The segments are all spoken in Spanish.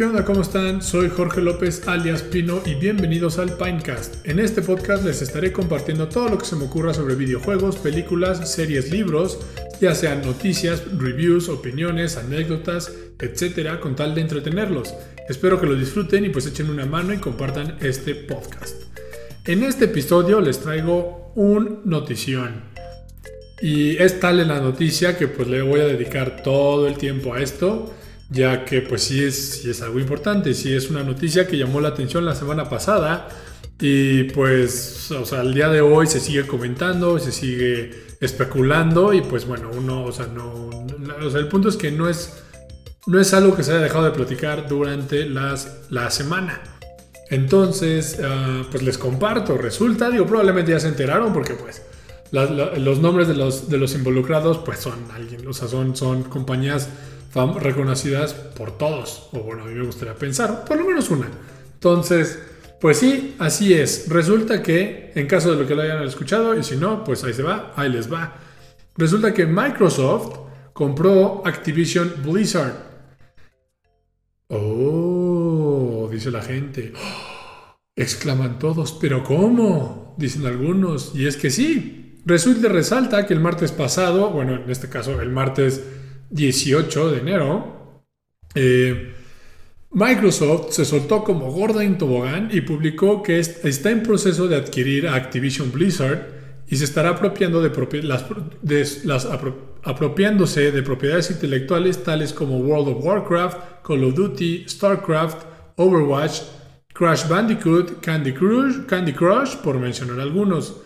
¿Qué onda? ¿Cómo están? Soy Jorge López alias Pino y bienvenidos al Pinecast. En este podcast les estaré compartiendo todo lo que se me ocurra sobre videojuegos, películas, series, libros, ya sean noticias, reviews, opiniones, anécdotas, etcétera, con tal de entretenerlos. Espero que lo disfruten y pues echen una mano y compartan este podcast. En este episodio les traigo un notición. Y es tal en la noticia que pues le voy a dedicar todo el tiempo a esto ya que pues sí es, es algo importante, sí es una noticia que llamó la atención la semana pasada y pues, o sea, al día de hoy se sigue comentando, se sigue especulando y pues bueno, uno, o sea, no, o sea, el punto es que no es, no es algo que se haya dejado de platicar durante las, la semana. Entonces, ah, pues les comparto, resulta, digo, probablemente ya se enteraron porque pues los nombres de los, de los involucrados pues son alguien, o sea, son, son compañías reconocidas por todos, o bueno, a mí me gustaría pensar, por lo menos una. Entonces, pues sí, así es. Resulta que, en caso de lo que lo hayan escuchado, y si no, pues ahí se va, ahí les va. Resulta que Microsoft compró Activision Blizzard. Oh, dice la gente. exclaman todos, pero ¿cómo? Dicen algunos. Y es que sí. Resulta resalta que el martes pasado, bueno, en este caso el martes 18 de enero, eh, Microsoft se soltó como gorda en tobogán y publicó que está en proceso de adquirir Activision Blizzard y se estará apropiando de, las apropiándose de propiedades intelectuales tales como World of Warcraft, Call of Duty, StarCraft, Overwatch, Crash Bandicoot, Candy Crush, Candy Crush, por mencionar algunos.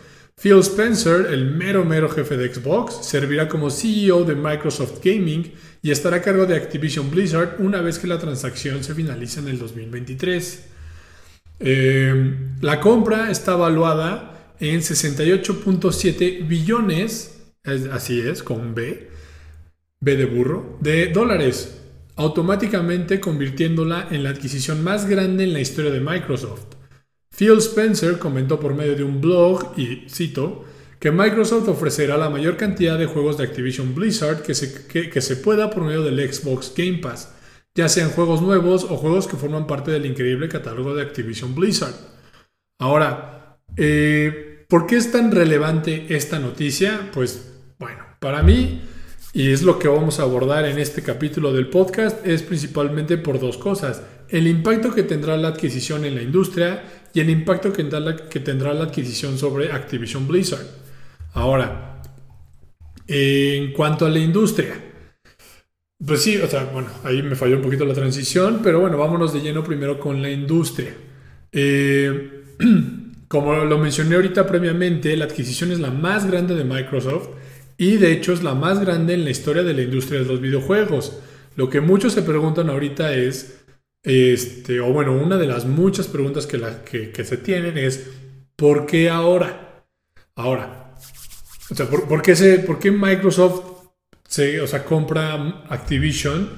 Phil Spencer, el mero mero jefe de Xbox, servirá como CEO de Microsoft Gaming y estará a cargo de Activision Blizzard una vez que la transacción se finalice en el 2023. Eh, la compra está evaluada en 68.7 billones, así es, con B, B de burro, de dólares, automáticamente convirtiéndola en la adquisición más grande en la historia de Microsoft. Phil Spencer comentó por medio de un blog, y cito, que Microsoft ofrecerá la mayor cantidad de juegos de Activision Blizzard que se, que, se pueda por medio del Xbox Game Pass, ya sean juegos nuevos o juegos que forman parte del increíble catálogo de Activision Blizzard. Ahora, eh, ¿por qué es tan relevante esta noticia? Pues bueno, para mí, y es lo que vamos a abordar en este capítulo del podcast, es principalmente por dos cosas. El impacto que tendrá la adquisición en la industria y el impacto que tendrá, la, adquisición sobre Activision Blizzard. Ahora, en cuanto a la industria, pues sí, o sea, bueno, ahí me falló un poquito la transición, pero bueno, vámonos de lleno primero con la industria. Eh, como lo mencioné ahorita previamente, la adquisición es la más grande de Microsoft y de hecho es la más grande en la historia de la industria de los videojuegos. Lo que muchos se preguntan ahorita es, este, o bueno, una de las muchas preguntas que, la, que, se tienen es, ¿por qué ahora? Ahora, o sea, ¿por, qué, se, por qué, Microsoft se, o sea, compra Activision?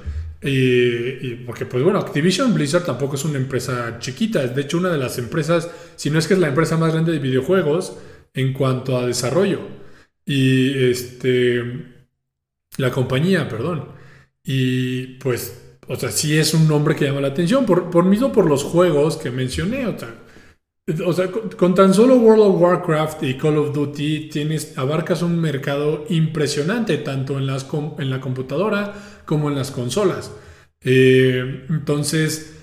Y, porque, pues bueno, Activision Blizzard tampoco es una empresa chiquita, es de hecho una de las empresas, si no es que es la empresa más grande de videojuegos en cuanto a desarrollo. Y este, la compañía, perdón. Y pues o sea, sí es un nombre que llama la atención, por, por mismo por los juegos que mencioné. O sea, con, tan solo World of Warcraft y Call of Duty tienes, abarcas un mercado impresionante, tanto en, las, en la computadora como en las consolas. Eh, entonces,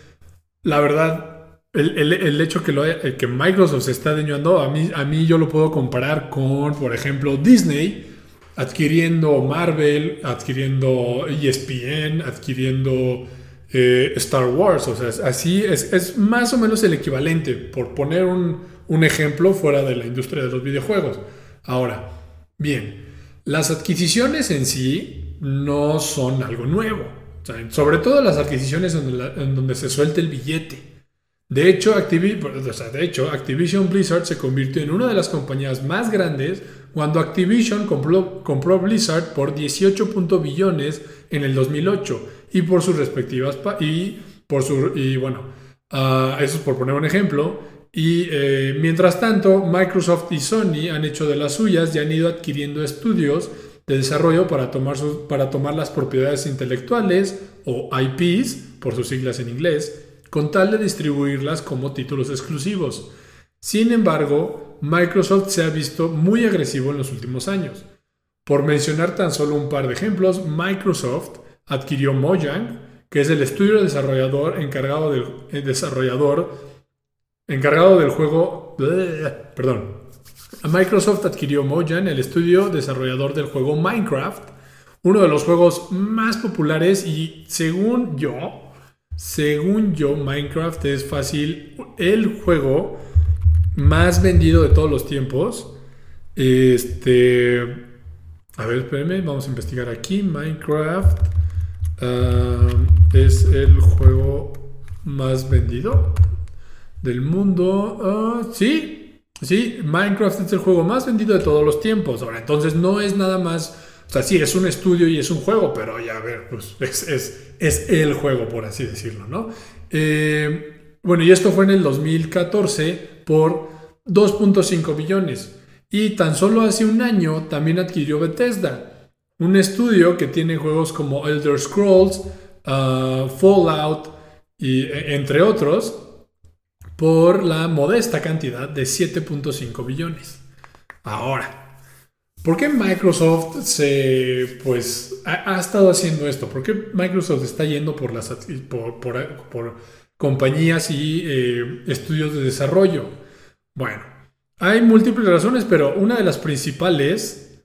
la verdad, el, el, hecho que, lo que Microsoft se está adueñando, a mí, a mí yo lo puedo comparar con, por ejemplo, Disney adquiriendo Marvel, adquiriendo ESPN, adquiriendo eh, Star Wars. O sea, así es, más o menos el equivalente, por poner un, ejemplo fuera de la industria de los videojuegos. Ahora, bien, las adquisiciones en sí no son algo nuevo. sobre todo las adquisiciones en, donde se suelta el billete. De hecho, de hecho, Activision Blizzard se convirtió en una de las compañías más grandes cuando Activision compró, compró Blizzard por 18. billones en el 2008 y por sus respectivas y por su y bueno uh, eso es por poner un ejemplo y eh, mientras tanto Microsoft y Sony han hecho de las suyas y han ido adquiriendo estudios de desarrollo para tomar, para tomar las propiedades intelectuales o IPs por sus siglas en inglés, con tal de distribuirlas como títulos exclusivos. Sin embargo, Microsoft se ha visto muy agresivo en los últimos años. Por mencionar tan solo un par de ejemplos, Microsoft adquirió Mojang, que es el estudio desarrollador encargado del eh, desarrollador encargado del juego, perdón. Microsoft adquirió Mojang, el estudio desarrollador del juego Minecraft, uno de los juegos más populares y según yo, según yo, Minecraft es fácil el juego más vendido de todos los tiempos. Este, a ver, espérenme, vamos a investigar aquí. Minecraft ah, es el juego más vendido del mundo. Ah, sí, sí, Minecraft es el juego más vendido de todos los tiempos. Ahora, entonces no es nada más o sea, sí, es un estudio y es un juego, pero ya a ver, pues es, es, el juego, por así decirlo, ¿no? Eh, bueno, y esto fue en el 2014 por 2.5 billones. Y tan solo hace un año también adquirió Bethesda, un estudio que tiene juegos como Elder Scrolls, uh, Fallout, y, e, entre otros, por la modesta cantidad de 7.5 billones. Ahora, ¿Por qué Microsoft se, pues, ha, estado haciendo esto? ¿Por qué Microsoft está yendo por, las, por, compañías y eh, estudios de desarrollo? Bueno, hay múltiples razones, pero una de las principales,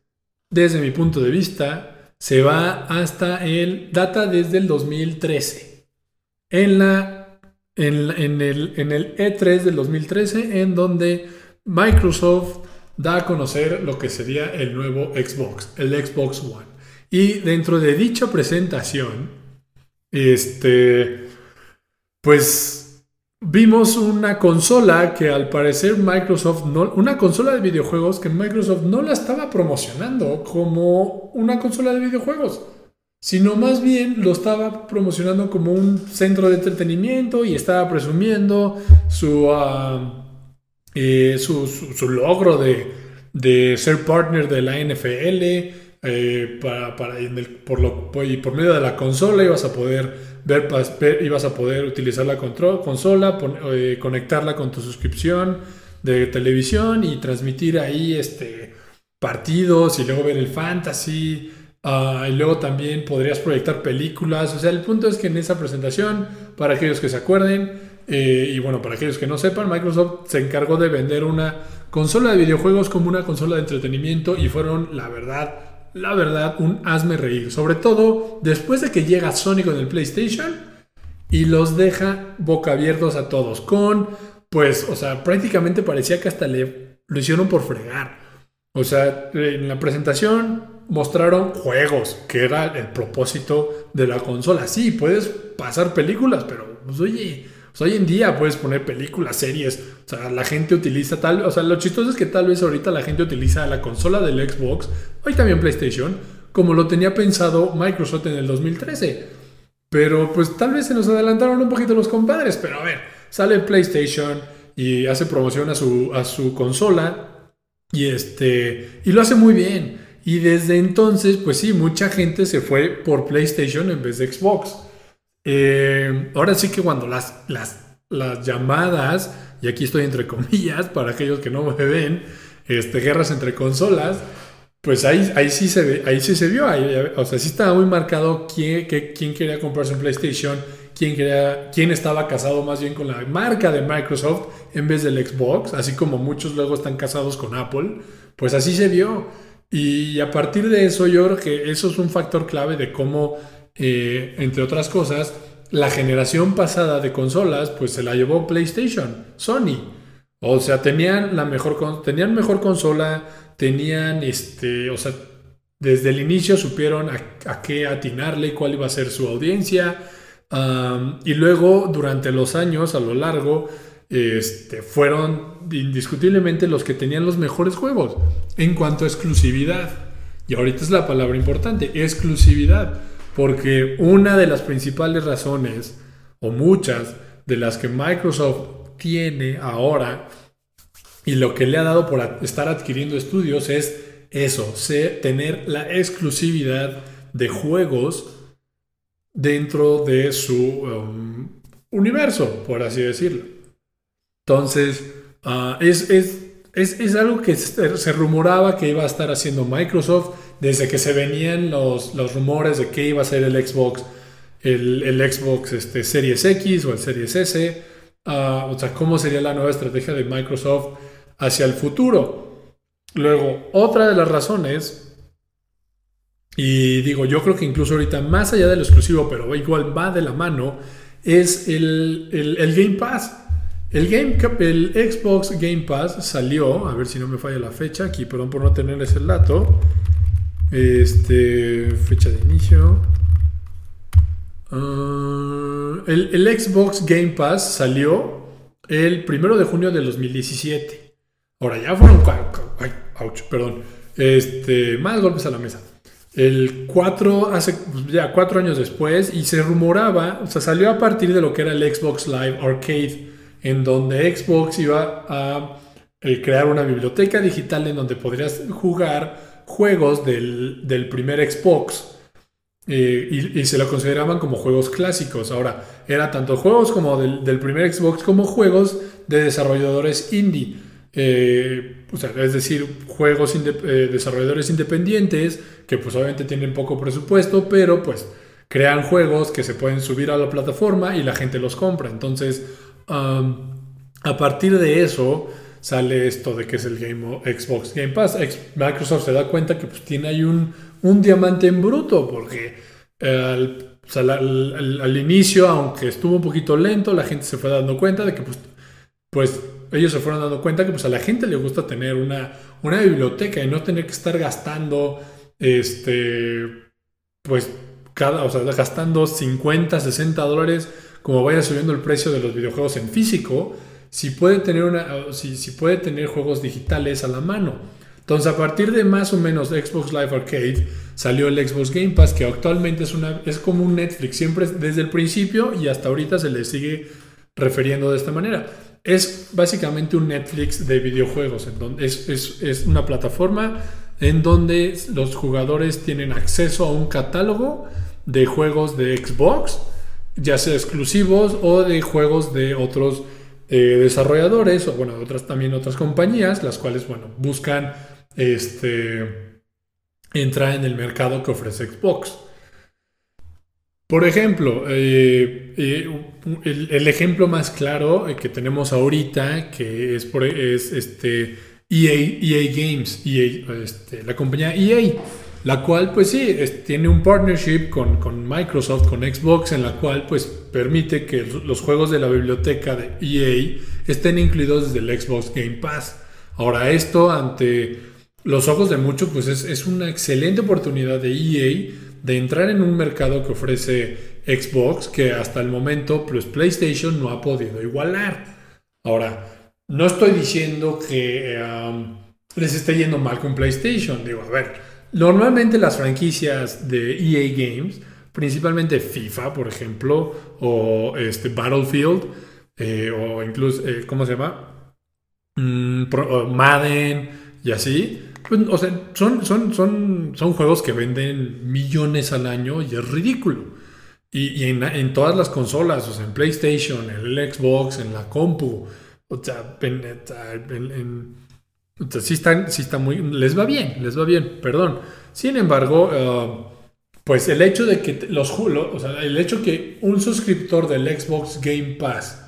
desde mi punto de vista, se va hasta el data desde el 2013. En, la, en, el, en el E3 del 2013, en donde Microsoft da a conocer lo que sería el nuevo Xbox, el Xbox One. Y dentro de dicha presentación, este, pues vimos una consola que al parecer Microsoft no, una consola de videojuegos que Microsoft no la estaba promocionando como una consola de videojuegos, sino más bien lo estaba promocionando como un centro de entretenimiento y estaba presumiendo su ah, eh, su, logro de, ser partner de la NFL. Eh, por, y por medio de la consola ibas a poder ver, ibas a poder utilizar la consola, eh, conectarla con tu suscripción de televisión y transmitir ahí este, partidos y luego ver el fantasy. Ah, y luego también podrías proyectar películas. O sea, el punto es que en esa presentación, para aquellos que se acuerden, eh, y bueno, para aquellos que no sepan, Microsoft se encargó de vender una consola de videojuegos como una consola de entretenimiento y fueron, la verdad, la verdad, un hazme reír. Sobre todo después de que llega Sony con el PlayStation y los deja boca abiertos a todos. Con, pues, o sea, prácticamente parecía que hasta le, lo hicieron por fregar. O sea, en la presentación mostraron juegos, que era el propósito de la consola. Sí, puedes pasar películas, pero, pues, oye hoy en día puedes poner películas, series, o sea, la gente utiliza tal, o sea, lo chistoso es que tal vez ahorita la gente utiliza la consola del Xbox, hoy también PlayStation, como lo tenía pensado Microsoft en el 2013. Pero pues tal vez se nos adelantaron un poquito los compadres, pero a ver, sale PlayStation y hace promoción a su, a su consola y este y lo hace muy bien. Y desde entonces, pues sí, mucha gente se fue por PlayStation en vez de Xbox. Eh, ahora sí que cuando las, las, las llamadas, y aquí estoy entre comillas, para aquellos que no me ven, este, guerras entre consolas, pues ahí, ahí, sí, se ahí sí se vio, o sea, sí estaba muy marcado quién, quién quería comprarse un PlayStation, quién, quería, quién estaba casado más bien con la marca de Microsoft en vez del Xbox, así como muchos luego están casados con Apple, pues así se vio. Y a partir de eso yo creo que eso es un factor clave de cómo eh, entre otras cosas, la generación pasada de consolas, pues se la llevó PlayStation, Sony. O sea, tenían la mejor, tenían mejor consola, tenían, este, o sea, desde el inicio supieron a, qué atinarle, cuál iba a ser su audiencia. y luego, durante los años, a lo largo, este, fueron indiscutiblemente los que tenían los mejores juegos en cuanto a exclusividad. Y ahorita es la palabra importante, exclusividad. Porque una de las principales razones, o muchas de las que Microsoft tiene ahora, y lo que le ha dado por estar adquiriendo estudios es eso, tener la exclusividad de juegos dentro de su um, universo, por así decirlo. Entonces, ah, es, es, algo que se, rumoraba que iba a estar haciendo Microsoft desde que se venían los, los rumores de que iba a ser el Xbox, el, el Xbox este, Series X o el Series S. Ah, o sea, cómo sería la nueva estrategia de Microsoft hacia el futuro. Luego, otra de las razones y digo, yo creo que incluso ahorita, más allá de lo exclusivo, pero igual va de la mano, es el, Game Pass. El, Game, el Xbox Game Pass salió, a ver si no me falla la fecha, aquí perdón por no tener ese dato. Este, fecha de inicio. Ah, el, el, Xbox Game Pass salió el primero de junio de 2017. Ahora ya fueron. Ay, ouch, perdón. Este, más golpes a la mesa el 4, hace pues, ya cuatro años después, y se rumoraba, o sea, salió a partir de lo que era el Xbox Live Arcade, en donde Xbox iba a crear una biblioteca digital en donde podrías jugar juegos del, primer Xbox. Eh, y, se lo consideraban como juegos clásicos. Ahora, era tanto juegos como del, del primer Xbox como juegos de desarrolladores indie. Eh, es decir, juegos eh, desarrolladores independientes que pues obviamente tienen poco presupuesto, pero pues crean juegos que se pueden subir a la plataforma y la gente los compra. Entonces, a partir de eso sale esto de que es el Game Xbox Game Pass. Microsoft se da cuenta que pues tiene ahí un, un diamante en bruto, porque al, al, inicio, aunque estuvo un poquito lento, la gente se fue dando cuenta de que pues, pues ellos se fueron dando cuenta que pues a la gente le gusta tener una, una biblioteca y no tener que estar gastando, este, pues, cada, o sea, gastando 50, 60 dólares como vaya subiendo el precio de los videojuegos en físico, si puede tener, una, si, si puede tener juegos digitales a la mano. Entonces, a partir de más o menos Xbox Live Arcade, salió el Xbox Game Pass, que actualmente es, una, es como un Netflix, siempre desde el principio y hasta ahorita se le sigue refiriendo de esta manera es básicamente un Netflix de videojuegos. Donde es, una plataforma en donde los jugadores tienen acceso a un catálogo de juegos de Xbox, ya sea exclusivos o de juegos de otros eh, desarrolladores o bueno, otras también otras compañías, las cuales bueno, buscan este, entrar en el mercado que ofrece Xbox. Por ejemplo, eh, eh, el, ejemplo más claro que tenemos ahorita, que es, por, es este EA, EA Games, EA, este, la compañía EA, la cual pues sí, tiene un partnership con, con, Microsoft, con Xbox, en la cual pues permite que los juegos de la biblioteca de EA estén incluidos desde el Xbox Game Pass. Ahora esto ante los ojos de muchos pues es, es una excelente oportunidad de EA de entrar en un mercado que ofrece Xbox que hasta el momento pues, PlayStation no ha podido igualar. Ahora, no estoy diciendo que um, les esté yendo mal con PlayStation. Digo, a ver, normalmente las franquicias de EA Games, principalmente FIFA, por ejemplo, o este, Battlefield, eh, o incluso, eh, ¿cómo se llama? Mm, Madden y así, pues, o sea, son, son, son, son juegos que venden millones al año y es ridículo. Y, en, todas las consolas, o sea, en PlayStation, en el Xbox, en la compu, o sea, en, sí, están, sí muy... Les va bien, les va bien, perdón. Sin embargo, uh, pues el hecho de que los, o sea, el hecho que un suscriptor del Xbox Game Pass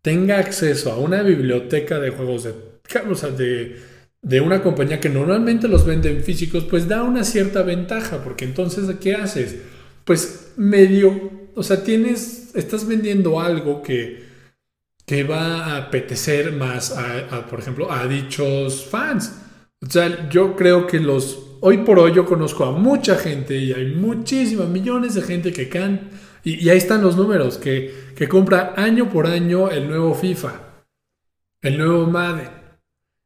tenga acceso a una biblioteca de juegos de, o de de una compañía que normalmente los vende en físicos, pues da una cierta ventaja, porque entonces, ¿qué haces? Pues medio, o sea, tienes, estás vendiendo algo que, que va a apetecer más a, por ejemplo, a dichos fans. O sea, yo creo que los, hoy por hoy yo conozco a mucha gente y hay muchísimas, millones de gente que can, y, ahí están los números, que, que compra año por año el nuevo FIFA, el nuevo Madden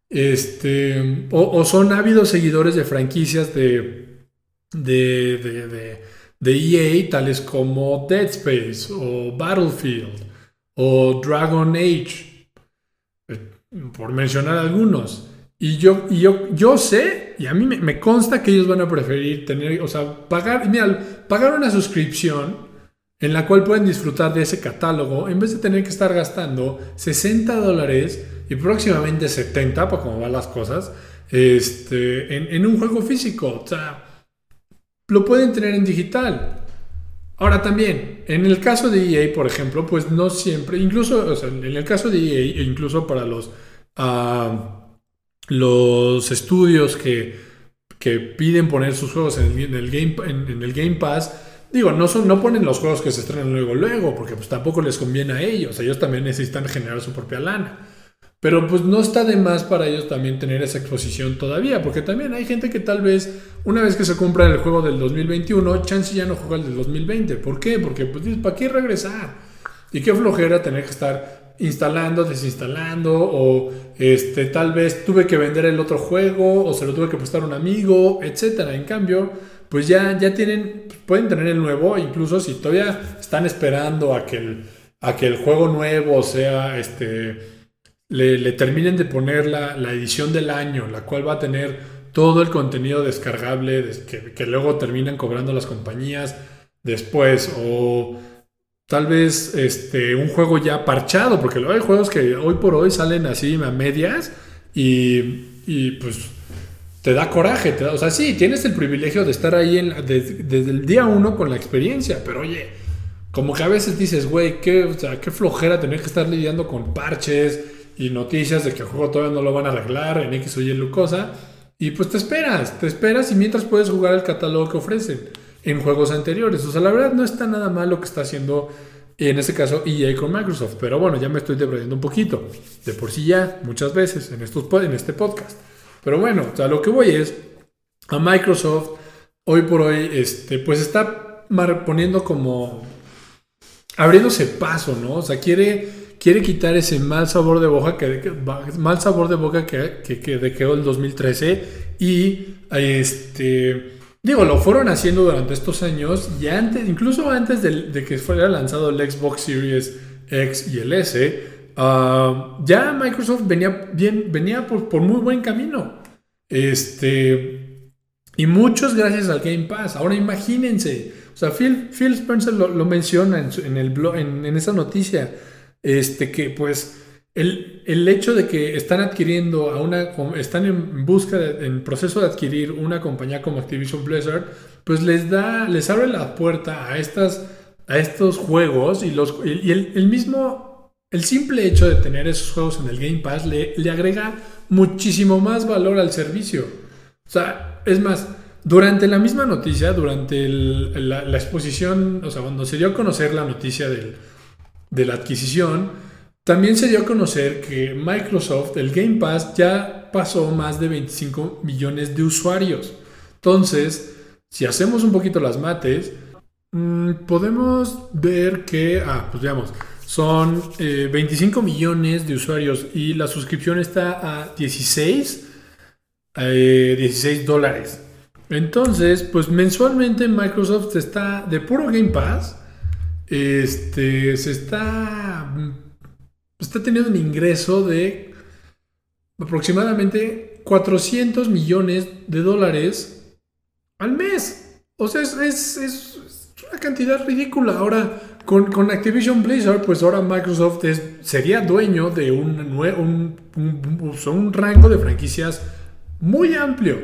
este, o, son ávidos seguidores de franquicias de, de, de, EA, tales como Dead Space o Battlefield o Dragon Age, eh, por mencionar algunos. Y yo, yo, yo sé, y a mí me, consta que ellos van a preferir tener, o sea, pagar, mira, pagar una suscripción en la cual pueden disfrutar de ese catálogo en vez de tener que estar gastando 60 dólares y próximamente 70, por cómo van las cosas, este, en, en un juego físico. O sea, lo pueden tener en digital. Ahora también, en el caso de EA, por ejemplo, pues no siempre, incluso, o sea, en el caso de EA, e incluso para los, ah, los estudios que, que, piden poner sus juegos en el, game, en, el Game Pass, digo, no, son, no ponen los juegos que se estrenan luego, luego, porque pues tampoco les conviene a ellos, ellos también necesitan generar su propia lana. Pero pues no está de más para ellos también tener esa exposición todavía, porque también hay gente que tal vez una vez que se compra el juego del 2021, chance ya no juega el del 2020. ¿Por qué? Porque pues ¿para qué regresar? Y qué flojera tener que estar instalando, desinstalando, o este, tal vez tuve que vender el otro juego, o se lo tuve que prestar a un amigo, etcétera. En cambio, pues ya, ya tienen, pueden tener el nuevo, incluso si todavía están esperando a que el, a que el juego nuevo sea este le, terminen de poner la, edición del año, la cual va a tener todo el contenido descargable que, luego terminan cobrando las compañías después o tal vez este, un juego ya parchado, porque hay juegos que hoy por hoy salen así a medias y, pues te da coraje, o sea, sí, tienes el privilegio de estar ahí desde el día uno con la experiencia, pero oye, como que a veces dices, güey, qué, qué flojera tener que estar lidiando con parches, y noticias de que el juego todavía no lo van a arreglar en X o Y cosa. Y pues te esperas, te esperas y mientras puedes jugar el catálogo que ofrecen en juegos anteriores. O sea, la verdad no está nada mal lo que está haciendo en este caso EA con Microsoft. Pero bueno, ya me estoy debrayando un poquito. De por sí ya, muchas veces en, estos, en este podcast. Pero bueno, o sea, lo que voy es a Microsoft, hoy por hoy, este, pues está poniendo como abriéndose paso, ¿no? O sea, quiere quiere quitar ese mal sabor de boca que, mal sabor de boca que, que, que quedó el 2013 y este digo lo fueron haciendo durante estos años y antes incluso antes de, que fuera lanzado el Xbox Series X y el S ah, ya Microsoft venía bien venía por, por, muy buen camino. Este y muchos gracias al Game Pass. Ahora imagínense o sea Phil, Phil Spencer lo, menciona en, en el blog en, en esa noticia este, que pues el, el, hecho de que están adquiriendo a una, están en busca, en proceso de adquirir una compañía como Activision Blizzard, pues les da, les abre la puerta a estas, a estos juegos y los, y el, el mismo, el simple hecho de tener esos juegos en el Game Pass le, le agrega muchísimo más valor al servicio. O sea, es más, durante la misma noticia, durante la, la, exposición, o sea, cuando se dio a conocer la noticia del, de la adquisición, también se dio a conocer que Microsoft, el Game Pass, ya pasó más de 25 millones de usuarios. Entonces, si hacemos un poquito las mates, mm, podemos ver que, ah, pues veamos, son 25 eh, millones de usuarios y la suscripción está a 16, 16 eh, dólares. Entonces, pues mensualmente Microsoft está de puro Game Pass este, se está, está teniendo un ingreso de aproximadamente 400 millones de dólares al mes. O sea, es, una cantidad ridícula. Ahora, con, Activision Blizzard, pues ahora Microsoft sería dueño de un, un, un, rango de franquicias muy amplio.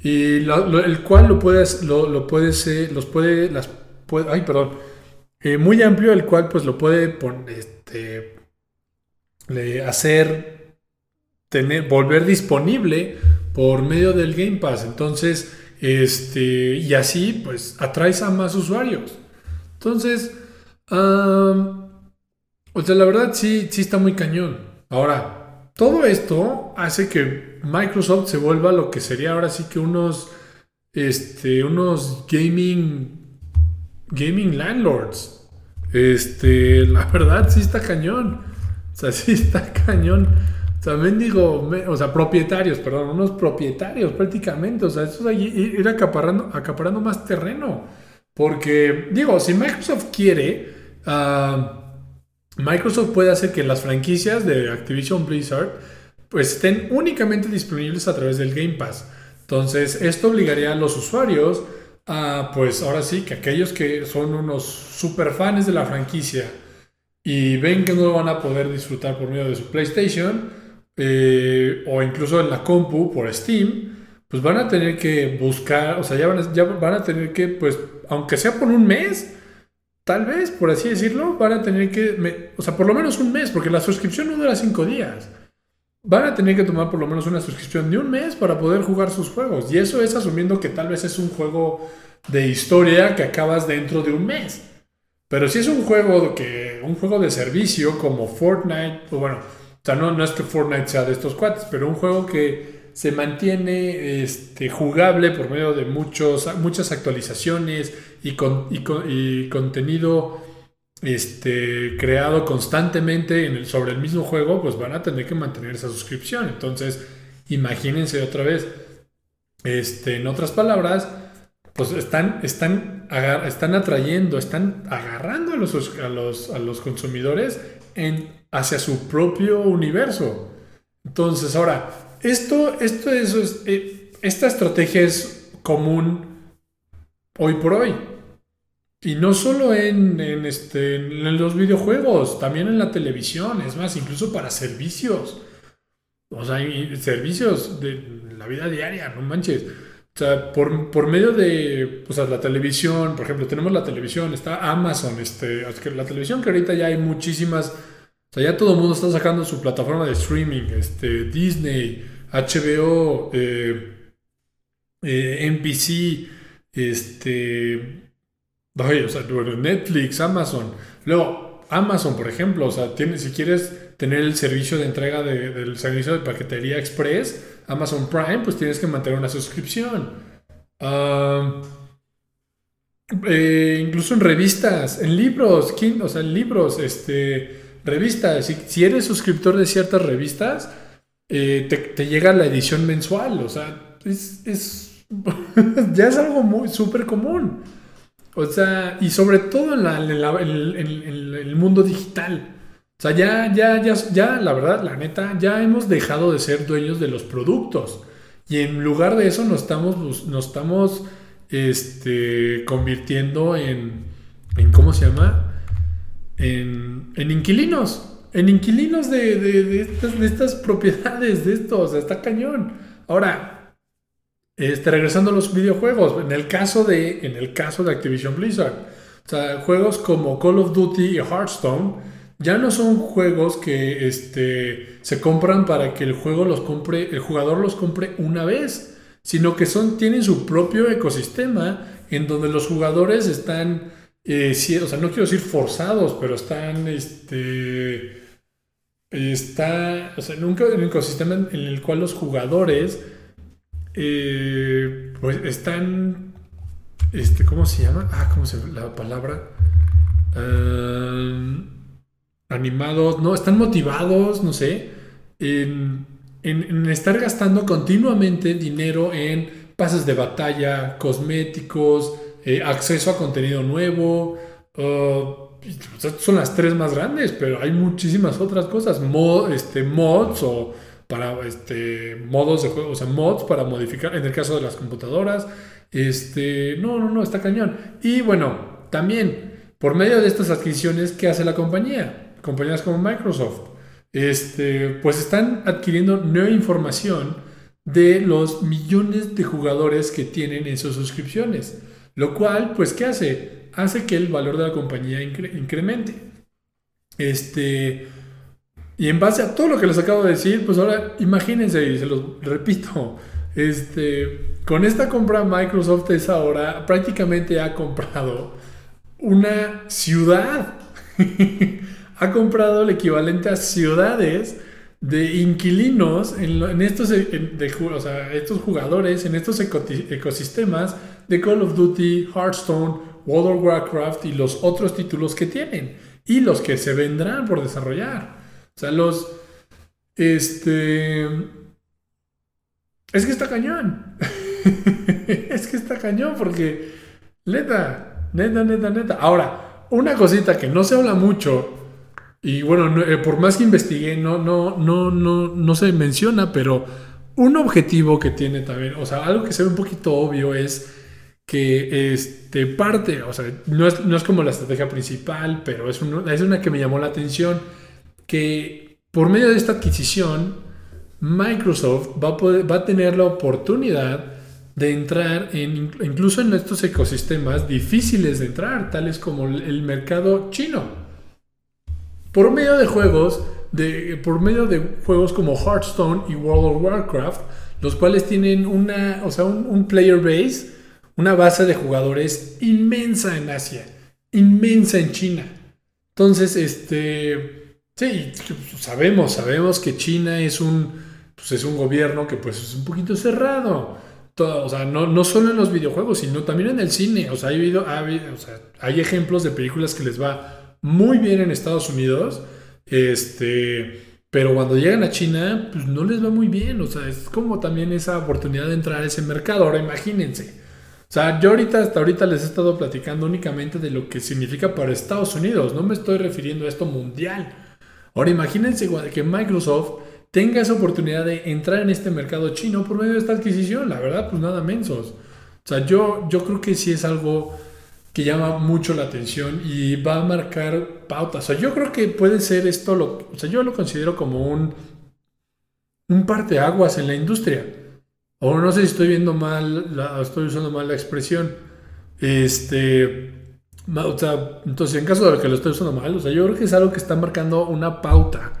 Y el cual lo puedes, lo, lo puedes, los puede, las ay, perdón, eh, muy amplio, el cual pues lo puede este, hacer, tener, volver disponible por medio del Game Pass. Entonces, este, y así pues atraes a más usuarios. Entonces, o sea, la verdad sí, sí está muy cañón. Ahora, todo esto hace que Microsoft se vuelva lo que sería ahora sí que unos, este, unos gaming gaming landlords. Este, la verdad sí está cañón. O sea, sí está cañón. También digo, o sea, propietarios, perdón, unos propietarios prácticamente. O sea, eso es ir acaparando, acaparando más terreno. Porque, digo, si Microsoft quiere, ah, Microsoft puede hacer que las franquicias de Activision Blizzard pues estén únicamente disponibles a través del Game Pass. Entonces, esto obligaría a los usuarios a, pues ahora sí, que aquellos que son unos super fans de la franquicia y ven que no lo van a poder disfrutar por medio de su PlayStation eh, o incluso en la compu por Steam, pues van a tener que buscar, o sea, ya van a, ya van a tener que, pues, aunque sea por un mes, tal vez, por así decirlo, van a tener que, o sea, por lo menos un mes, porque la suscripción no dura cinco días. Van a tener que tomar por lo menos una suscripción de un mes para poder jugar sus juegos. Y eso es asumiendo que tal vez es un juego de historia que acabas dentro de un mes. Pero si es un juego que un juego de servicio como Fortnite, o bueno, o sea, no, no es que Fortnite sea de estos cuates, pero un juego que se mantiene este, jugable por medio de muchos, muchas actualizaciones y, con, y, contenido este, creado constantemente en el, sobre el mismo juego, pues van a tener que mantener esa suscripción. Entonces, imagínense otra vez, este, en otras palabras, pues están, están, están atrayendo, están agarrando a los, a los, a los consumidores en, hacia su propio universo. Entonces, ahora, esto, esto es, eh, esta estrategia es común hoy por hoy. Y no solo en, este, en los videojuegos, también en la televisión, es más, incluso para servicios. O sea, servicios de la vida diaria, no manches. O sea, por, medio de pues, la televisión, por ejemplo, tenemos la televisión, está Amazon, este, la televisión que ahorita ya hay muchísimas, o sea, ya todo el mundo está sacando su plataforma de streaming, este, Disney, HBO, eh, eh, NBC, este, Netflix, Amazon. Luego, Amazon, por ejemplo, o sea, tiene, si quieres tener el servicio de entrega del servicio de paquetería express, Amazon Prime, pues tienes que mantener una suscripción. Ah, eh, incluso en revistas, en libros, o sea, en libros, este, revistas. Si, eres suscriptor de ciertas revistas, eh, te, llega la edición mensual. O sea, es, ya es algo muy súper común. O sea, y sobre todo en, el mundo digital. O sea, ya, ya, ya, ya, la verdad, la neta, ya hemos dejado de ser dueños de los productos. Y en lugar de eso nos estamos, nos estamos este, convirtiendo en, en, ¿cómo se llama? En, en inquilinos en inquilinos de, estas, propiedades, de esto, o sea, está cañón. Ahora, este, regresando a los videojuegos, en el caso de, en el caso de Activision Blizzard, o sea, juegos como Call of Duty y Hearthstone ya no son juegos que este, se compran para que el juego los compre, el jugador los compre una vez, sino que son, tienen su propio ecosistema en donde los jugadores están, eh, o sea, no quiero decir forzados, pero están, este, está, o sea, en un, ecosistema en el cual los jugadores eh, pues están, este, ¿cómo se llama? Ah, ¿cómo se la palabra? Animados, no, están motivados, no sé, en, estar gastando continuamente dinero en pases de batalla, cosméticos, eh, acceso a contenido nuevo, uh, son las tres más grandes, pero hay muchísimas otras cosas. este, mods o para este, modos de juego, o sea, mods para modificar, en el caso de las computadoras. Este, no, no, no, está cañón. Y bueno, también, por medio de estas adquisiciones, ¿qué hace la compañía? Compañías como Microsoft, este, pues están adquiriendo nueva información de los millones de jugadores que tienen en sus suscripciones. Lo cual, pues, ¿qué hace? hace que el valor de la compañía incremente. Este, y en base a todo lo que les acabo de decir, pues ahora imagínense, y se los repito, este, con esta compra Microsoft es ahora prácticamente ha comprado una ciudad. ha comprado el equivalente a ciudades de inquilinos en, estos, estos jugadores, en estos ecosistemas de Call of Duty, Hearthstone, World of Warcraft y los otros títulos que tienen y los que se vendrán por desarrollar. O sea, los... Este... Es que está cañón. es que está cañón porque... Neta, neta, neta, neta. Ahora, una cosita que no se habla mucho y bueno, eh, por más que investigué, no, no, no, no, no se menciona, pero un objetivo que tiene también, o sea, algo que se ve un poquito obvio es que este, parte, o sea, no es, no es como la estrategia principal, pero es, es una que me llamó la atención, que por medio de esta adquisición, Microsoft va a, tener la oportunidad de entrar en, incluso en estos ecosistemas difíciles de entrar, tales como el mercado chino. Por medio de juegos, de, por medio de juegos como Hearthstone y World of Warcraft, los cuales tienen una, o sea, un player base una base de jugadores inmensa en Asia, inmensa en China. Entonces, este, sí, sabemos, sabemos que China es un, pues es un gobierno que pues es un poquito cerrado. Todo, o sea, no, no, solo en los videojuegos, sino también en el cine. O sea, hay, o sea, hay ejemplos de películas que les va muy bien en Estados Unidos, este, pero cuando llegan a China, pues no les va muy bien. O sea, es como también esa oportunidad de entrar a ese mercado. Ahora imagínense, o sea, yo ahorita hasta ahorita les he estado platicando únicamente de lo que significa para Estados Unidos, no me estoy refiriendo a esto mundial. Ahora imagínense que Microsoft tenga esa oportunidad de entrar en este mercado chino por medio de esta adquisición, la verdad, pues nada mensos. O sea, yo, yo creo que sí es algo que llama mucho la atención y va a marcar pautas. O sea, yo creo que puede ser esto, lo, o sea, yo lo considero como un, un parteaguas en la industria. O no sé si estoy viendo mal, estoy usando mal la expresión. Este, o sea, entonces en caso de que lo estoy usando mal, o sea, yo creo que es algo que está marcando una pauta.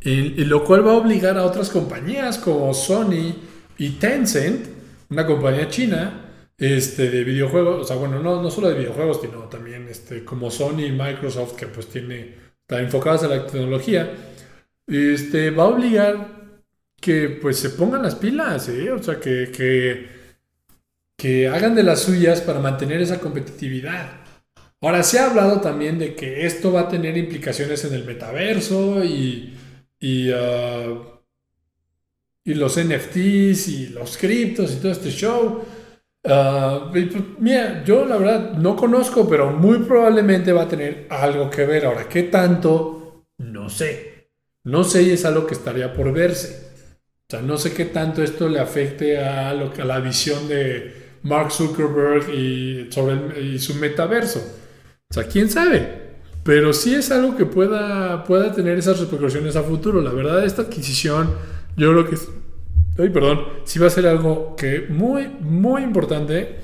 Y, lo cual va a obligar a otras compañías como Sony y Tencent, una compañía china, este, de videojuegos, o sea, bueno, no, no solo de videojuegos, sino también este, como Sony y Microsoft, que pues tiene, está enfocadas a la tecnología, este, va a obligar que pues se pongan las pilas, ¿eh? o sea, que, que hagan de las suyas para mantener esa competitividad. Ahora, se ha hablado también de que esto va a tener implicaciones en el metaverso y, y, uh, y los NFTs y los criptos y todo este show. Uh, mira, yo la verdad no conozco, pero muy probablemente va a tener algo que ver. Ahora, ¿qué tanto? No sé. No sé y es algo que estaría por verse. O sea, no sé qué tanto esto le afecte a, lo, a la visión de Mark Zuckerberg y, sobre su metaverso. O sea, quién sabe. Pero sí es algo que pueda, pueda tener esas repercusiones a futuro. La verdad, esta adquisición, yo creo que Ay, perdón. Sí va a ser algo que muy, muy importante.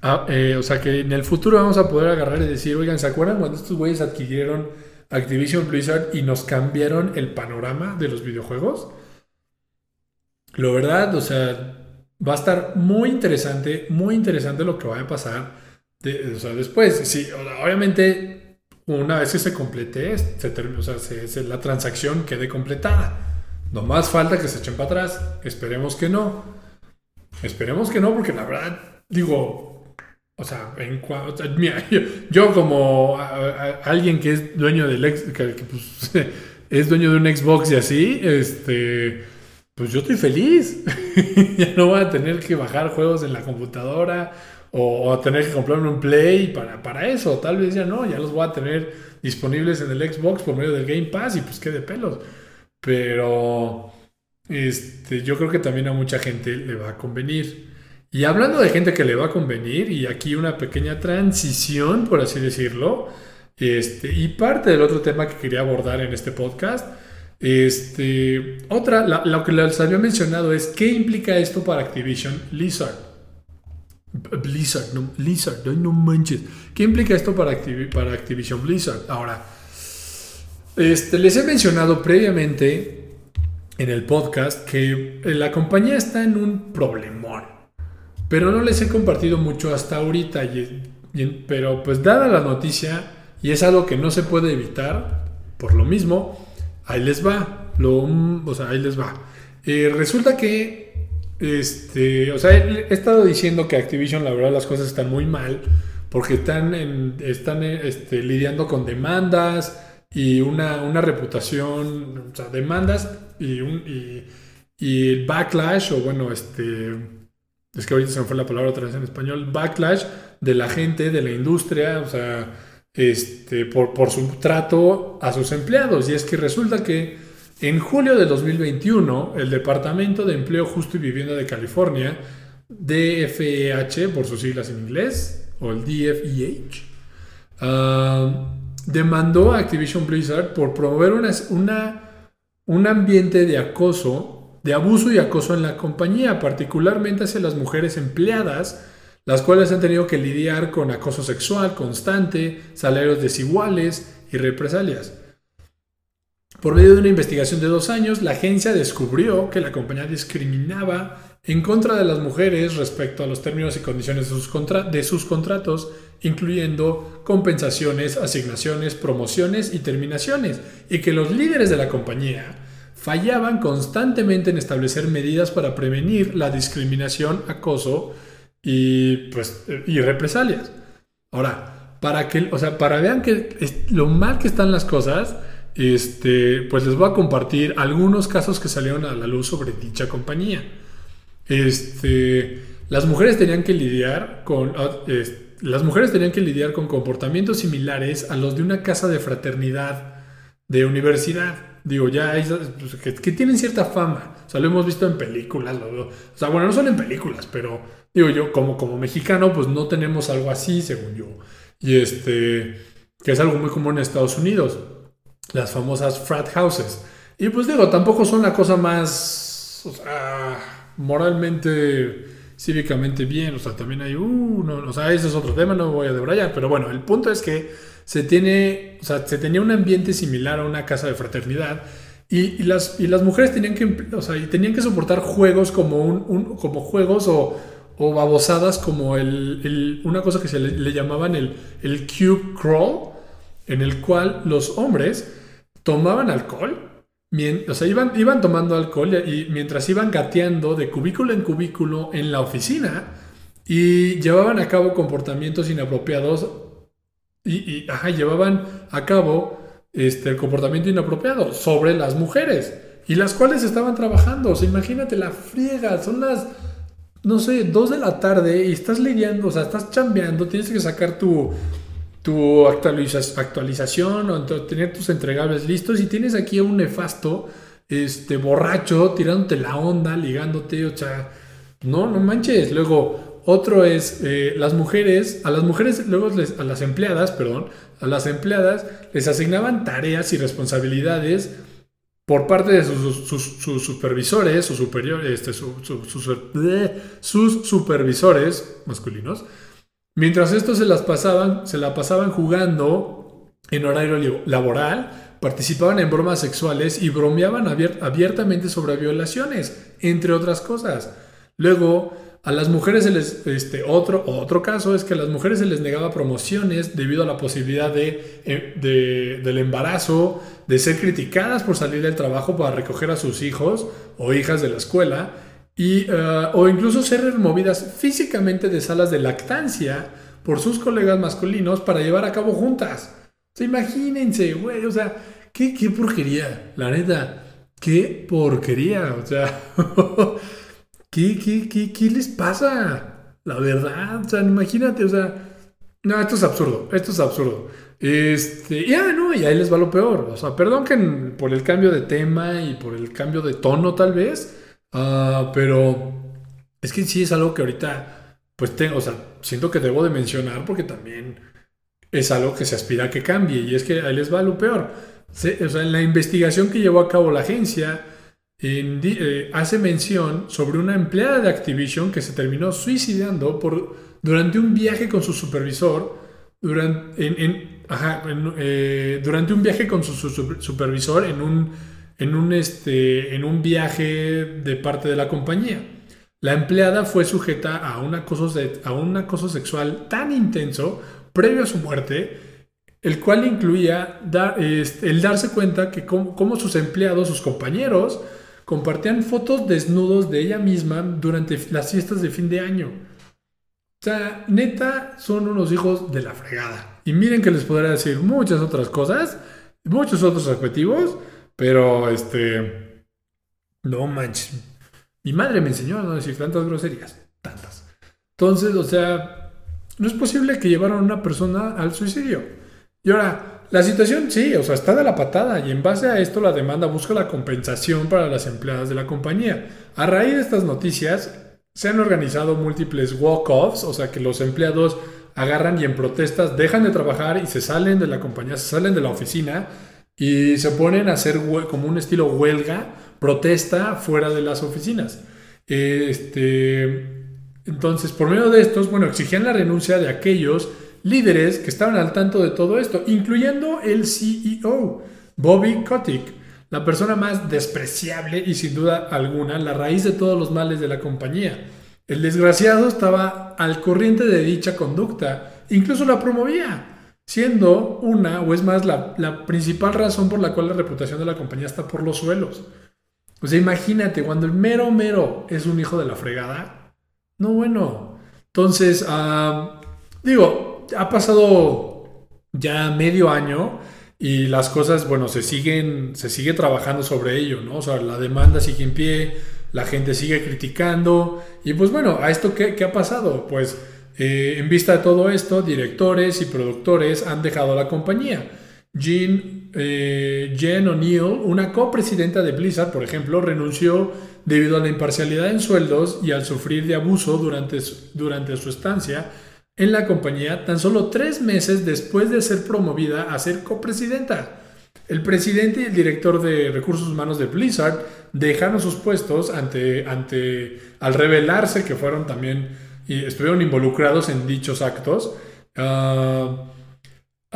Ah, eh, o sea, que en el futuro vamos a poder agarrar y decir, oigan, ¿se acuerdan cuando estos güeyes adquirieron Activision Blizzard y nos cambiaron el panorama de los videojuegos? Lo verdad, o sea, va a estar muy interesante, muy interesante lo que va a pasar o sea, después. Sí, obviamente, una vez que se complete, se o sea, la transacción quede completada. No más falta que se echen para atrás. Esperemos que no. Esperemos que no, porque la verdad, digo, o sea, en mira, yo, como alguien que es dueño del ex, pues, es dueño de un Xbox y así, este pues yo estoy feliz. ya no voy a tener que bajar juegos en la computadora o, a tener que comprarme un Play para, para eso. Tal vez ya no, ya los voy a tener disponibles en el Xbox por medio del Game Pass y pues qué de pelos. Pero este, yo creo que también a mucha gente le va a convenir. Y hablando de gente que le va a convenir, y aquí una pequeña transición, por así decirlo, este, y parte del otro tema que quería abordar en este podcast, este, otra, lo que les había mencionado es qué implica esto para Activision Blizzard. Blizzard, no, Blizzard, no manches. ¿Qué implica esto para, para Activision Blizzard? Ahora, este, les he mencionado previamente en el podcast que la compañía está en un problemón, pero no les he compartido mucho hasta ahorita. pero pues dada la noticia, y es algo que no se puede evitar, por lo mismo, ahí les va. Lo, o sea, ahí les va. Eh, resulta que, este, o sea, he, estado diciendo que Activision, la verdad, las cosas están muy mal porque están, están este, lidiando con demandas y una, una reputación, o sea, demandas y, un, backlash, o bueno, este, es que ahorita se me fue la palabra otra vez en español, backlash de la gente, de la industria, o sea, este, por, por su trato a sus empleados. Y es que resulta que en julio de 2021, el Departamento de Empleo Justo y Vivienda de California DFEH, por sus siglas en inglés, o el DFEH, ah, demandó a Activision Blizzard por promover un ambiente de acoso, de abuso y acoso en la compañía, particularmente hacia las mujeres empleadas, las cuales han tenido que lidiar con acoso sexual constante, salarios desiguales y represalias. Por medio de una investigación de dos años, la agencia descubrió que la compañía discriminaba en contra de las mujeres respecto a los términos y condiciones de sus, contratos, incluyendo compensaciones, asignaciones, promociones y terminaciones, y que los líderes de la compañía fallaban constantemente en establecer medidas para prevenir la discriminación, acoso y, pues, y represalias. Ahora, para que, o sea, para vean que lo mal que están las cosas, este, pues les voy a compartir algunos casos que salieron a la luz sobre dicha compañía. Este, las mujeres tenían que lidiar con ah, las mujeres tenían que lidiar con comportamientos similares a los de una casa de fraternidad de universidad. Digo, ya pues, que, tienen cierta fama. O sea, lo hemos visto en películas. o sea, bueno, no son en películas, pero digo yo, como, como mexicano, pues no tenemos algo así, según yo. Y este, que es algo muy común en Estados Unidos las famosas frat houses. Y pues digo, tampoco son la cosa más o sea, moralmente, cívicamente bien. O sea, también hay, uh, o sea, ese es otro tema, no me voy a debrayar. Pero bueno, el punto es que se tiene, o sea, se tenía un ambiente similar a una casa de fraternidad. Y, las, y las mujeres tenían que, o sea, tenían que soportar juegos como, un, como juegos o, o babosadas como el, una cosa que se le, llamaban el, el cube crawl, en el cual los hombres tomaban alcohol, o sea, iban, iban tomando alcohol y mientras iban gateando de cubículo en cubículo en la oficina y llevaban a cabo comportamientos inapropiados y, ajá, llevaban a cabo este, comportamiento inapropiado sobre las mujeres y las cuales estaban trabajando. O sea, imagínate la friega, son las, no sé, dos de la tarde y estás lidiando, o sea, estás chambeando, tienes que sacar tu, tu actualización o tener tus entregables listos y tienes aquí a un nefasto este, borracho tirándote la onda, ligándote, o sea, no, no manches. Luego, otro es eh, las mujeres, a las mujeres, luego a las empleadas, perdón, a las empleadas les asignaban tareas y responsabilidades por parte de sus, supervisores o superiores, este, sus supervisores masculinos, Mientras estos se las pasaban, se la pasaban jugando en horario laboral, participaban en bromas sexuales y bromeaban abiertamente sobre violaciones, entre otras cosas. Luego, a las mujeres se les, este, otro, otro caso es que a las mujeres se les negaba promociones debido a la posibilidad de, eh, del embarazo, de ser criticadas por salir del trabajo para recoger a sus hijos o hijas de la escuela y, eh, o incluso ser removidas físicamente de salas de lactancia por sus colegas masculinos para llevar a cabo juntas. O sea, imagínense, güey, o sea, qué, qué porquería, la neta, qué porquería, o sea, ¿qué, qué, qué, qué les pasa? La verdad, o sea, imagínate, o sea, no, esto es absurdo, esto es absurdo. Este, ya, no, y ahí les va lo peor. O sea, perdón que por el cambio de tema y por el cambio de tono, tal vez, Ah, pero es que sí es algo que ahorita, pues tengo, o sea, siento que debo de mencionar porque también es algo que se aspira a que cambie y es que ahí les va lo peor. o sea, en la investigación que llevó a cabo la agencia, eh, hace mención sobre una empleada de Activision que se terminó suicidando por, durante un viaje con su supervisor, durante, en, eh, durante un viaje con su supervisor en un en un, este, en un viaje de parte de la compañía. La empleada fue sujeta a un acoso, a un acoso sexual tan intenso previo a su muerte, el cual incluía dar, este, el darse cuenta que como, sus empleados, sus compañeros, compartían fotos desnudos de ella misma durante las fiestas de fin de año. O sea, neta, son unos hijos de la fregada. Y miren que les podría decir muchas otras cosas, muchos otros objetivos, pero, este, no manches. Mi madre me enseñó a no decir tantas groserías, tantas. Entonces, o sea, no es posible que llevaran a una persona al suicidio. Y ahora, la situación sí, o sea, está de la patada y en base a esto la demanda busca la compensación para las empleadas de la compañía. A raíz de estas noticias, se han organizado múltiples walk-offs, o sea que los empleados agarran y en protestas dejan de trabajar y se salen de la compañía, se salen de la oficina y se ponen a hacer como un estilo huelga, protesta fuera de las oficinas. Este, entonces, por medio de estos, bueno, exigían la renuncia de aquellos líderes que estaban al tanto de todo esto, incluyendo el CEO, Bobby Kotick, la persona más despreciable y sin duda alguna la raíz de todos los males de la compañía. El desgraciado estaba al corriente de dicha conducta, incluso la promovía, siendo una, o es más, la, principal razón por la cual la reputación de la compañía está por los suelos. O sea, imagínate, cuando el mero mero es un hijo de la fregada, no bueno. Entonces, ah, digo, ha pasado ya medio año y las cosas, bueno, se siguen, se sigue trabajando sobre ello, ¿no? O sea, la demanda sigue en pie, la gente sigue criticando. Y pues bueno, ¿a esto qué, ha pasado? Pues eh, en vista de todo esto, directores y productores han dejado la compañía. Jean, eh, Jen O'Neill, una copresidenta de Blizzard, por ejemplo, renunció debido a la imparcialidad en sueldos y al sufrir de abuso durante, su estancia en la compañía tan solo tres meses después de ser promovida a ser copresidenta. El presidente y el director de recursos humanos de Blizzard dejaron sus puestos ante, ante al revelarse que fueron también y estuvieron involucrados en dichos actos.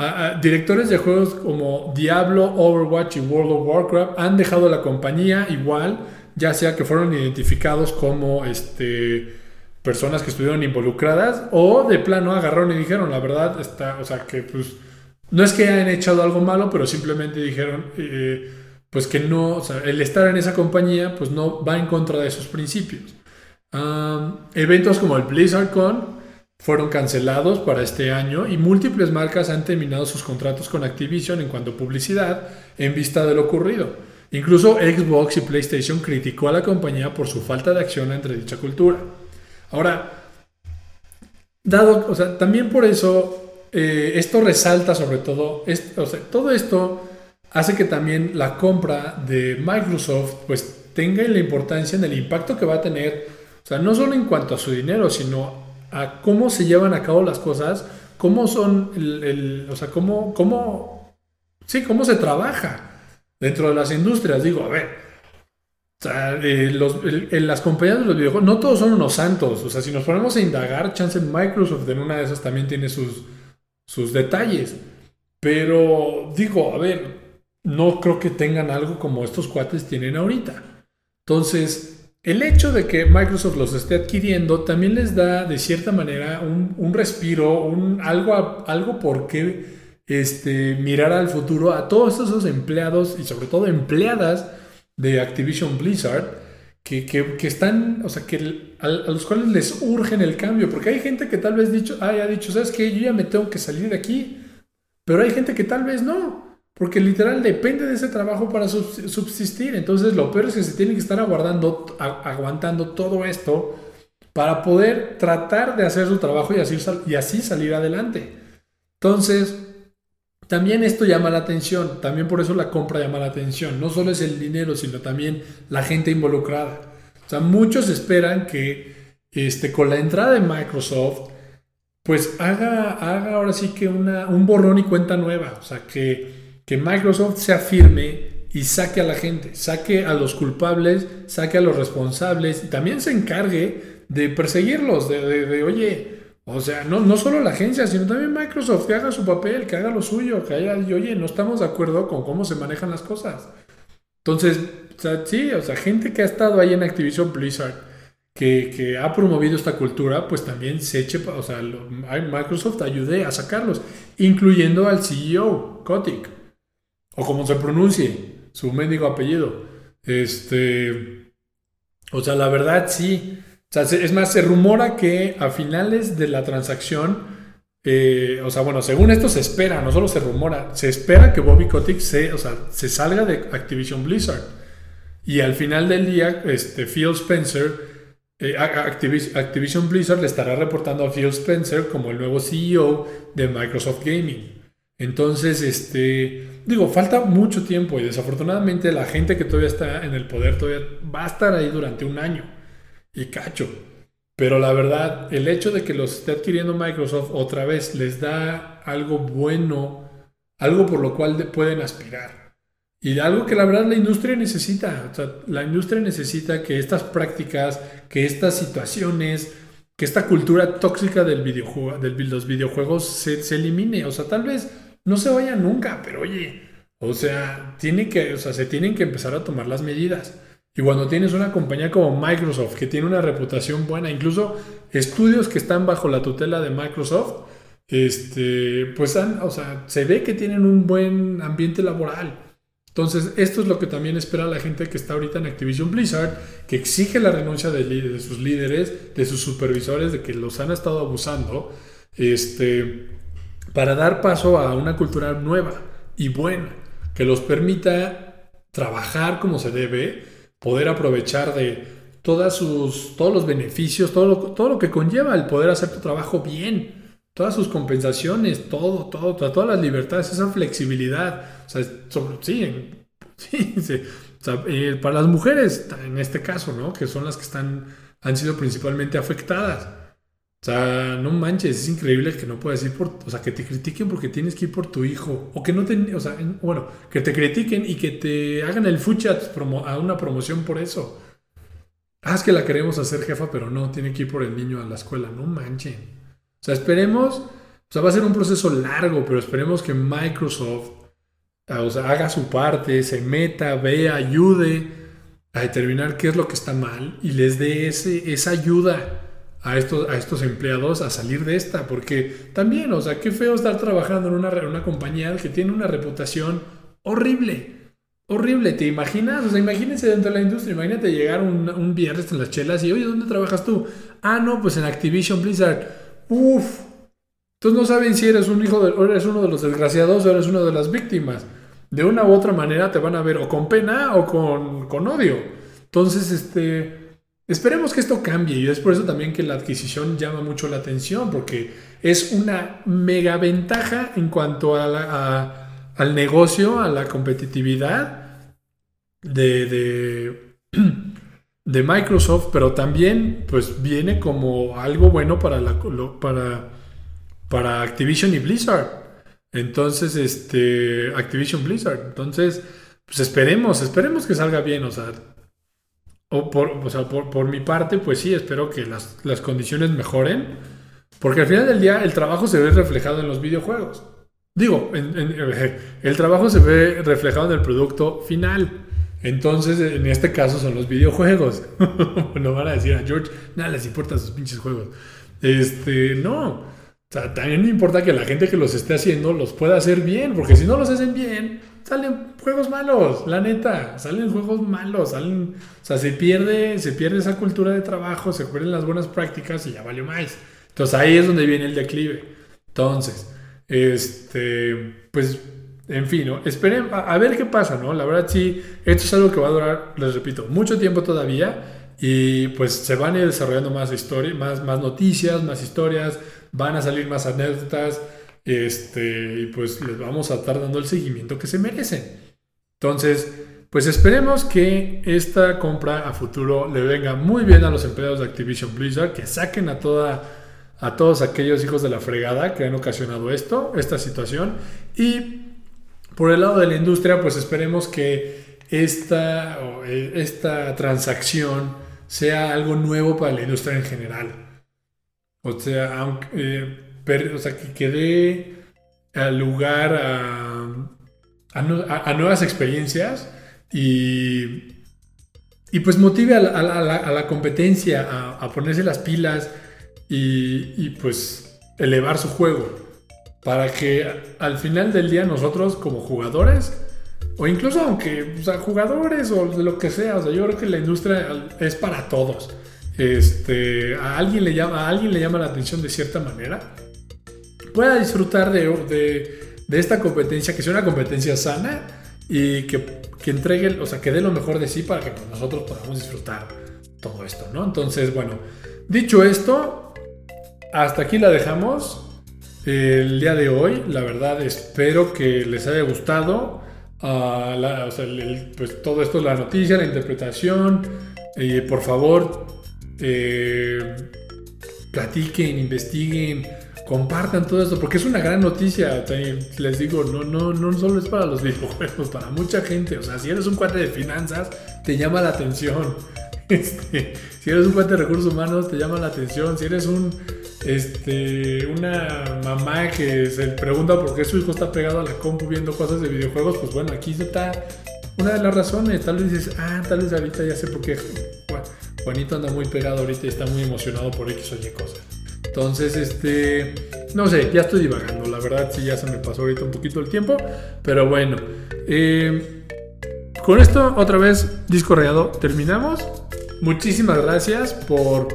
Ah, directores de juegos como Diablo, Overwatch y World of Warcraft han dejado la compañía igual, ya sea que fueron identificados como este, personas que estuvieron involucradas o de plano agarraron y dijeron, la verdad, está, o sea, que pues no es que hayan echado algo malo, pero simplemente dijeron, eh, pues que no, el estar en esa compañía, pues no va en contra de esos principios. Eventos como el BlizzardCon fueron cancelados para este año y múltiples marcas han terminado sus contratos con Activision en cuanto a publicidad en vista de lo ocurrido. Incluso Xbox y PlayStation criticó a la compañía por su falta de acción entre dicha cultura. Ahora, dado, o sea, también por eso eh, esto resalta sobre todo, o sea, todo esto hace que también la compra de Microsoft pues tenga la importancia en el impacto que va a tener, sea, no solo en cuanto a su dinero, sino a cómo se llevan a cabo las cosas, cómo son, el, o sea, cómo, cómo, sí, cómo se trabaja dentro de las industrias. Digo, a ver, o sea, eh, las compañías de los videojuegos, no todos son unos santos. O sea, si nos ponemos a indagar, chance Microsoft en una de esas también tiene sus, sus detalles. Pero digo, a ver, no creo que tengan algo como estos cuates tienen ahorita. Entonces, el hecho de que Microsoft los esté adquiriendo también les da de cierta manera un, respiro, un, algo, algo por qué este, mirar al futuro a todos esos empleados y sobre todo empleadas de Activision Blizzard que, que, están, o sea, que a, los cuales les urgen el cambio, porque hay gente que tal vez dicho, haya dicho, ¿sabes qué? Yo ya me tengo que salir de aquí, pero hay gente que tal vez no, porque literal depende de ese trabajo para subsistir, entonces lo peor es que se tiene que estar aguardando, aguantando todo esto para poder tratar de hacer su trabajo y así, y así salir adelante. Entonces, también esto llama la atención, también por eso la compra llama la atención. No solo es el dinero, sino también la gente involucrada. O sea, muchos esperan que este, con la entrada de Microsoft, pues haga, haga ahora sí que una, un borrón y cuenta nueva. O sea, que, que Microsoft se afirme y saque a la gente, saque a los culpables, saque a los responsables y también se encargue de perseguirlos, de, de oye, o sea, no, no solo la agencia, sino también Microsoft, que haga su papel, que haga lo suyo, que haya, oye, no estamos de acuerdo con cómo se manejan las cosas. Entonces, sí, o sea, gente que ha estado ahí en Activision Blizzard, que, ha promovido esta cultura, pues también se eche, o sea, Microsoft ayude a sacarlos, incluyendo al CEO, Kotick, o como se pronuncie, su médico apellido. Este, o sea, la verdad sí, es más, se rumora que a finales de la transacción, eh, o sea, bueno, según esto se espera, no solo se rumora, se espera que Bobby Kotick se, o sea, se salga de Activision Blizzard. Y al final del día, este, Phil Spencer, eh, Activision Blizzard le estará reportando a Phil Spencer como el nuevo CEO de Microsoft Gaming. Entonces, este, digo, falta mucho tiempo y desafortunadamente la gente que todavía está en el poder todavía va a estar ahí durante un año y cacho. Pero la verdad, el hecho de que los esté adquiriendo Microsoft otra vez les da algo bueno, algo por lo cual pueden aspirar. Y algo que la verdad la industria necesita. la industria necesita que estas prácticas, que estas situaciones, que esta cultura tóxica del videojuego, de los videojuegos se, se, elimine. O sea, tal vez no se vaya nunca, pero oye, o sea, tiene que, o sea, se tienen que empezar a tomar las medidas. Y cuando tienes una compañía como Microsoft, que tiene una reputación buena, incluso estudios que están bajo la tutela de Microsoft, este, pues o sea, se ve que tienen un buen ambiente laboral. Entonces, esto es lo que también espera la gente que está ahorita en Activision Blizzard, que exige la renuncia de, de sus líderes, de sus supervisores, de que los han estado abusando, este, para dar paso a una cultura nueva y buena, que los permita trabajar como se debe, poder aprovechar de todas sus, todos los beneficios, todo lo, todo lo que conlleva el poder hacer tu trabajo bien, todas sus compensaciones, todo, todo, todas las libertades, esa flexibilidad. O sea, sí, sí, eh, para las mujeres, en este caso, ¿no? Que son las que están, han sido principalmente afectadas. O sea, no manches, es increíble que no puedas ir por, o sea, que te critiquen porque tienes que ir por tu hijo, o que no te, o sea, bueno, que te critiquen y que te hagan el fuchat a una promoción por eso. Ah, es que la queremos hacer jefa, pero no, tiene que ir por el niño a la escuela, no manchen. O sea, esperemos, o sea, va a ser un proceso largo, pero esperemos que Microsoft, ah, o sea, haga su parte, se meta, vea, ayude a determinar qué es lo que está mal y les dé ese, esa ayuda a estos, a estos empleados a salir de esta, porque también, o sea, qué feo estar trabajando en una, una compañía que tiene una reputación horrible. Horrible, ¿te imaginas? O sea, imagínense dentro de la industria, imagínate llegar un, un viernes en las chelas y, oye, ¿dónde trabajas tú? Ah, no, pues en Activision Blizzard. Uf. Entonces no saben si eres un hijo o eres uno de los desgraciados o eres una de las víctimas. De una u otra manera te van a ver o con pena o con, con odio. Entonces, este, Esperemos que esto cambie y es por eso también que la adquisición llama mucho la atención porque es una mega ventaja en cuanto a al negocio, a la competitividad de, Microsoft, pero también pues viene como algo bueno para, para Activision y Blizzard. Entonces, este, Activision Blizzard. Entonces, pues esperemos, esperemos que salga bien. O sea, o por, o sea, por, mi parte, pues sí, espero que las, las, condiciones mejoren, porque al final del día el trabajo se ve reflejado en los videojuegos. Digo, el trabajo se ve reflejado en el producto final. Entonces, en este caso son los videojuegos. no van a decir a George, nada les importa sus pinches juegos. Este, no. O sea, también me importa que la gente que los esté haciendo los pueda hacer bien, porque si no los hacen bien, salen juegos malos, la neta, salen juegos malos, salen, o sea, se pierde, se pierde esa cultura de trabajo, se pierden las buenas prácticas y ya valió más. Entonces ahí es donde viene el declive. Entonces, este, pues, en fin, ¿no? Esperen a, ver qué pasa, ¿no? La verdad sí, esto es algo que va a durar, les repito, mucho tiempo todavía y pues se van a ir desarrollando más historias, más, más noticias, más historias, van a salir más anécdotas. Este, y pues les vamos a estar dando el seguimiento que se merecen. Entonces, pues esperemos que esta compra a futuro le venga muy bien a los empleados de Activision Blizzard, que saquen a toda a todos aquellos hijos de la fregada que han ocasionado esto, esta situación. Y por el lado de la industria, pues esperemos que esta, eh, esta transacción sea algo nuevo para la industria en general. O sea, aunque, eh, o sea, que, quede lugar a, nuevas experiencias y, y pues motive a la, competencia a, ponerse las pilas y, pues elevar su juego para que al final del día nosotros como jugadores o incluso aunque sea, jugadores o lo que sea, o sea, yo creo que la industria es para todos. Este, a alguien le llama, a alguien le llama la atención de cierta manera pueda disfrutar de, de, esta competencia, que sea una competencia sana y que, que, entregue, o sea, que dé lo mejor de sí para que nosotros podamos disfrutar todo esto, ¿no? Entonces, bueno, dicho esto, hasta aquí la dejamos el día de hoy. La verdad, espero que les haya gustado. Uh, o sea, pues todo esto, la noticia, la interpretación. y por favor, eh, platiquen, investiguen, compartan todo esto, porque es una gran noticia. Les digo, no, no, no solo es para los videojuegos, para mucha gente. O sea, si eres un cuate de finanzas, te llama la atención. Este, si eres un cuate de recursos humanos, te llama la atención. Si eres un, este, una mamá que se pregunta por qué su hijo está pegado a la compu viendo cosas de videojuegos, pues bueno, aquí está una de las razones. Tal vez dices, ah, tal vez ahorita ya sé por qué. Juanito anda muy pegado ahorita y está muy emocionado por X o Y cosas. Entonces, este, no sé, ya estoy divagando, la verdad sí ya se me pasó ahorita un poquito el tiempo, pero bueno. Eh, con esto, otra vez, disco rayado, terminamos. Muchísimas gracias por,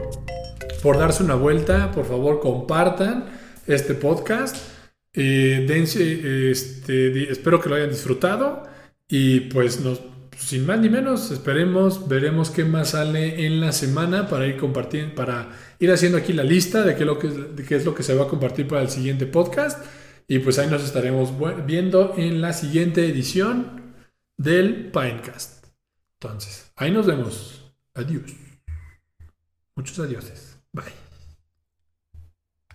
por darse una vuelta, por favor compartan este podcast. Eh, dense, este, espero que lo hayan disfrutado y pues nos sin más ni menos, esperemos, veremos qué más sale en la semana para ir compartiendo, para ir haciendo aquí la lista de qué, lo que, es lo que se va a compartir para el siguiente podcast. Y pues ahí nos estaremos viendo en la siguiente edición del Pinecast. Entonces, ahí nos vemos. Adiós. Muchos adioses. Bye.